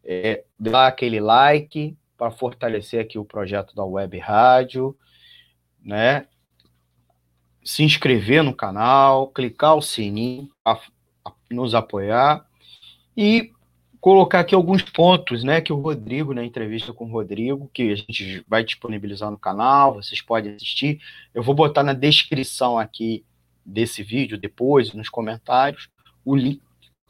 é, dar aquele like para fortalecer aqui o projeto da Web Rádio, né? Se inscrever no canal, clicar o sininho para nos apoiar e colocar aqui alguns pontos, né, que o Rodrigo, na entrevista com o Rodrigo, que a gente vai disponibilizar no canal, vocês podem assistir. Eu vou botar na descrição aqui desse vídeo, depois, nos comentários, o link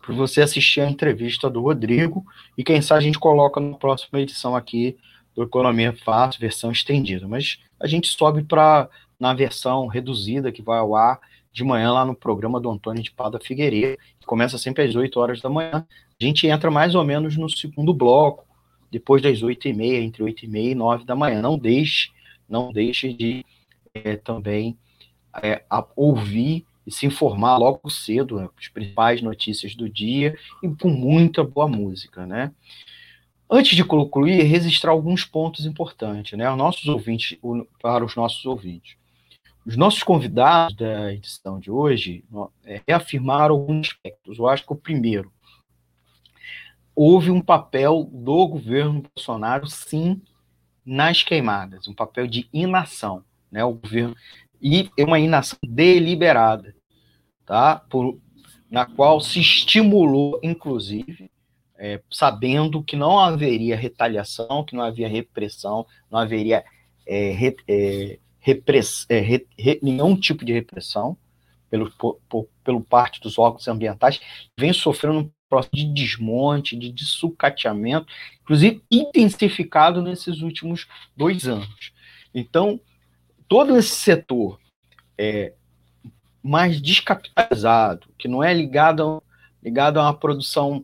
para você assistir a entrevista do Rodrigo e quem sabe a gente coloca na próxima edição aqui do Economia Fácil, versão estendida. Mas a gente sobe para na versão reduzida que vai ao ar de manhã lá no programa do Antônio de Pada Figueiredo, que começa sempre às 8 horas da manhã. A gente entra mais ou menos no segundo bloco, depois das 8 e meia, entre 8 e meia e 9 da manhã. Não deixe, não deixe de é, também é, ouvir e se informar logo cedo, né, as principais notícias do dia e com muita boa música, né? Antes de concluir, registrar alguns pontos importantes, né? Os nossos ouvintes, para os nossos ouvintes. Os nossos convidados da edição de hoje é, reafirmaram alguns aspectos. Eu acho que o primeiro, houve um papel do governo Bolsonaro, sim, nas queimadas, um papel de inação, né? O governo e é uma inação deliberada, tá? Por, na qual se estimulou, inclusive, é, sabendo que não haveria retaliação, que não havia repressão, não haveria é, re, é, repress, é, re, re, nenhum tipo de repressão pelo, por, pelo parte dos órgãos ambientais, vem sofrendo processo de desmonte, de, de sucateamento, inclusive intensificado nesses últimos dois anos. Então, todo esse setor é, mais descapitalizado, que não é ligado, ligado a uma produção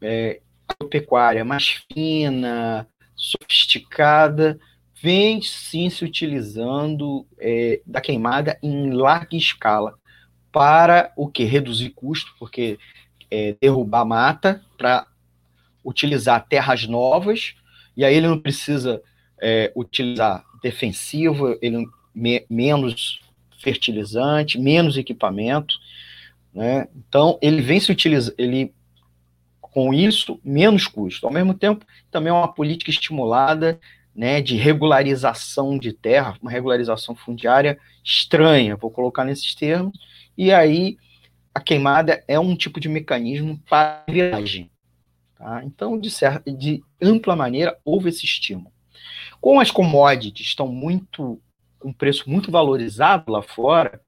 é, pecuária mais fina, sofisticada, vem sim se utilizando é, da queimada em larga escala para o que? Reduzir custo, porque é, derrubar mata para utilizar terras novas, e aí ele não precisa é, utilizar defensivo, ele me, menos fertilizante, menos equipamento, né? Então ele vem se utilizando, ele com isso menos custo. Ao mesmo tempo, também é uma política estimulada, né, de regularização de terra, uma regularização fundiária estranha, vou colocar nesses termos. E aí a queimada é um tipo de mecanismo para viagem. Tá? Então, de, certa, de ampla maneira, houve esse estímulo. Como as commodities estão muito com preço muito valorizado lá fora,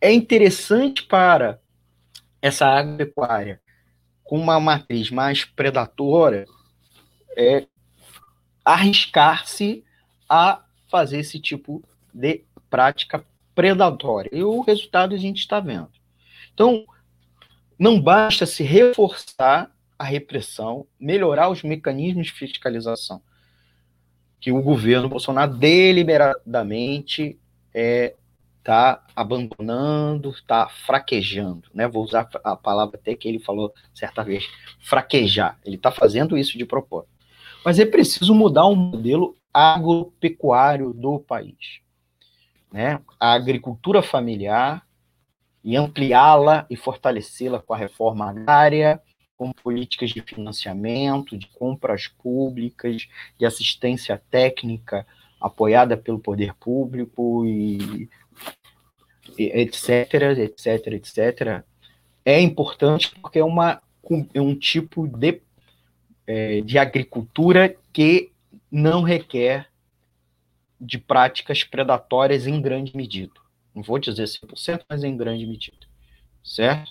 é interessante para essa agropecuária com uma matriz mais predatora é arriscar-se a fazer esse tipo de prática predatória. E o resultado a gente está vendo. Então, não basta se reforçar a repressão, melhorar os mecanismos de fiscalização, que o governo Bolsonaro deliberadamente é, está abandonando, está fraquejando, né? Vou usar a palavra até que ele falou certa vez, fraquejar. Ele está fazendo isso de propósito. Mas é preciso mudar o modelo agropecuário do país, né? A agricultura familiar e ampliá-la e fortalecê-la com a reforma agrária, com políticas de financiamento, de compras públicas, de assistência técnica apoiada pelo poder público e etc, etc, etc, é importante porque é, uma, é um tipo de, é, de agricultura que não requer de práticas predatórias em grande medida. Não vou dizer 100%, mas em grande medida. Certo?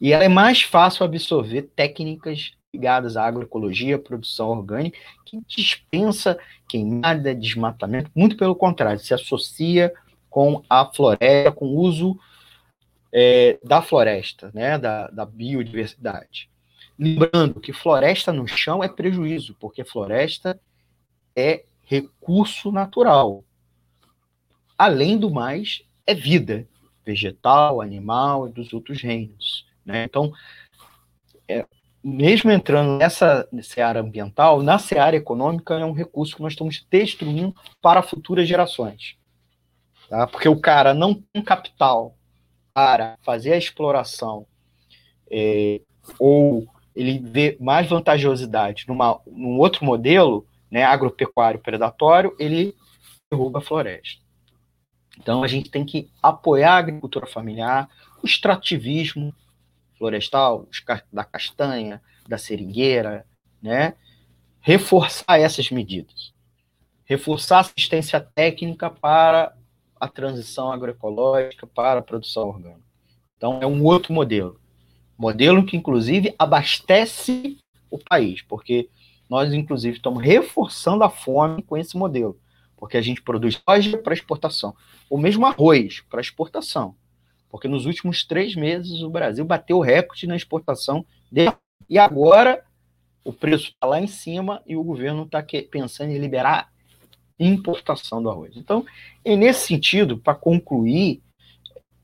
E ela é mais fácil absorver técnicas ligadas à agroecologia, produção orgânica, que dispensa queimada, desmatamento, muito pelo contrário, se associa com a floresta, com o uso é, da floresta, né, da, da biodiversidade. Lembrando que floresta no chão é prejuízo, porque floresta é recurso natural. Além do mais, é vida vegetal, animal e dos outros reinos. Né? Então, é, mesmo entrando nessa seara ambiental, na seara econômica é um recurso que nós estamos destruindo para futuras gerações. Tá? Porque o cara não tem capital para fazer a exploração é, ou ele vê mais vantajosidade numa, num outro modelo, né, agropecuário predatório, ele derruba a floresta. Então a gente tem que apoiar a agricultura familiar, o extrativismo florestal, da castanha, da seringueira, né? Reforçar essas medidas. Reforçar a assistência técnica para a transição agroecológica para a produção orgânica. Então, é um outro modelo. Modelo que, inclusive, abastece o país, porque nós, inclusive, estamos reforçando a fome com esse modelo, porque a gente produz soja para exportação, ou mesmo arroz para exportação, porque nos últimos três meses o Brasil bateu o recorde na exportação de... e agora o preço está lá em cima e o governo está pensando em liberar importação do arroz. Então, é nesse sentido, para concluir,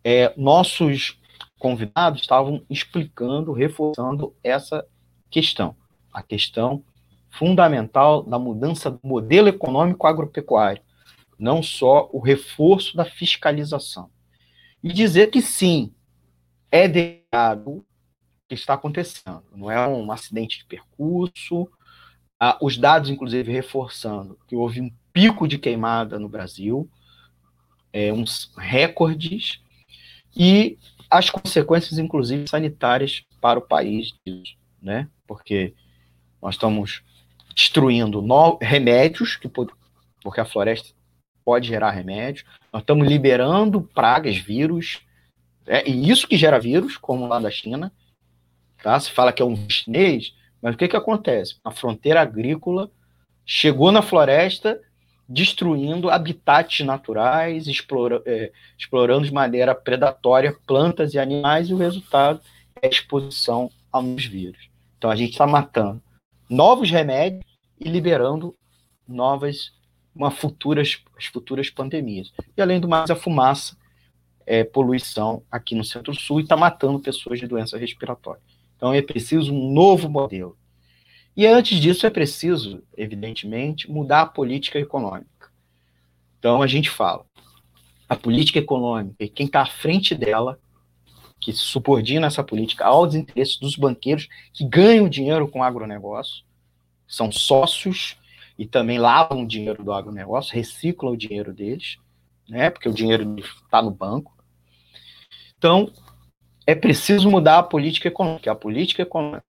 é, nossos convidados estavam explicando, reforçando essa questão, a questão fundamental da mudança do modelo econômico agropecuário, não só o reforço da fiscalização. E dizer que sim, é delicado o que está acontecendo, não é um acidente de percurso, ah, os dados, inclusive, reforçando que houve um pico de queimada no Brasil, é, uns recordes, e as consequências, inclusive, sanitárias para o país, né? Porque nós estamos destruindo no, remédios, que porque a floresta pode gerar remédios, nós estamos liberando pragas, vírus, é, e isso que gera vírus, como lá da China, tá? Se fala que é um chinês, mas o que, que acontece? A fronteira agrícola chegou na floresta, destruindo habitats naturais, explora, é, explorando de maneira predatória plantas e animais, e o resultado é a exposição aos vírus. Então a gente está matando novos remédios e liberando novas, uma futuras, as futuras pandemias. E além do mais, a fumaça, é, poluição aqui no Centro-Sul e está matando pessoas de doença respiratória. Então é preciso um novo modelo. E antes disso é preciso, evidentemente, mudar a política econômica. Então a gente fala, a política econômica e quem está à frente dela, que subordina essa política aos interesses dos banqueiros que ganham dinheiro com o agronegócio, são sócios e também lavam o dinheiro do agronegócio, reciclam o dinheiro deles, né, porque o dinheiro está no banco. Então, é preciso mudar a política econômica. A política econômica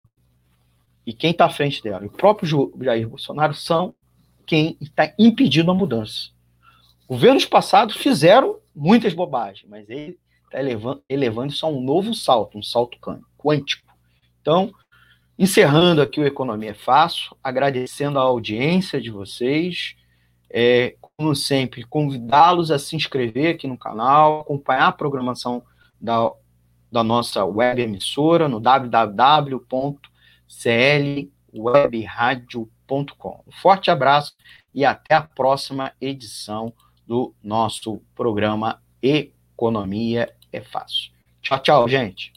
e quem está à frente dela, o próprio Jair Bolsonaro, são quem está impedindo a mudança. Governos passados fizeram muitas bobagens, mas ele está elevando, elevando isso a um novo salto, um salto quântico. Então, encerrando aqui o Economia é Fácil, agradecendo a audiência de vocês, é, como sempre, convidá-los a se inscrever aqui no canal, acompanhar a programação da da nossa web emissora no www.clwebradio.com. Um forte abraço e até a próxima edição do nosso programa Economia é Fácil. Tchau, tchau, gente.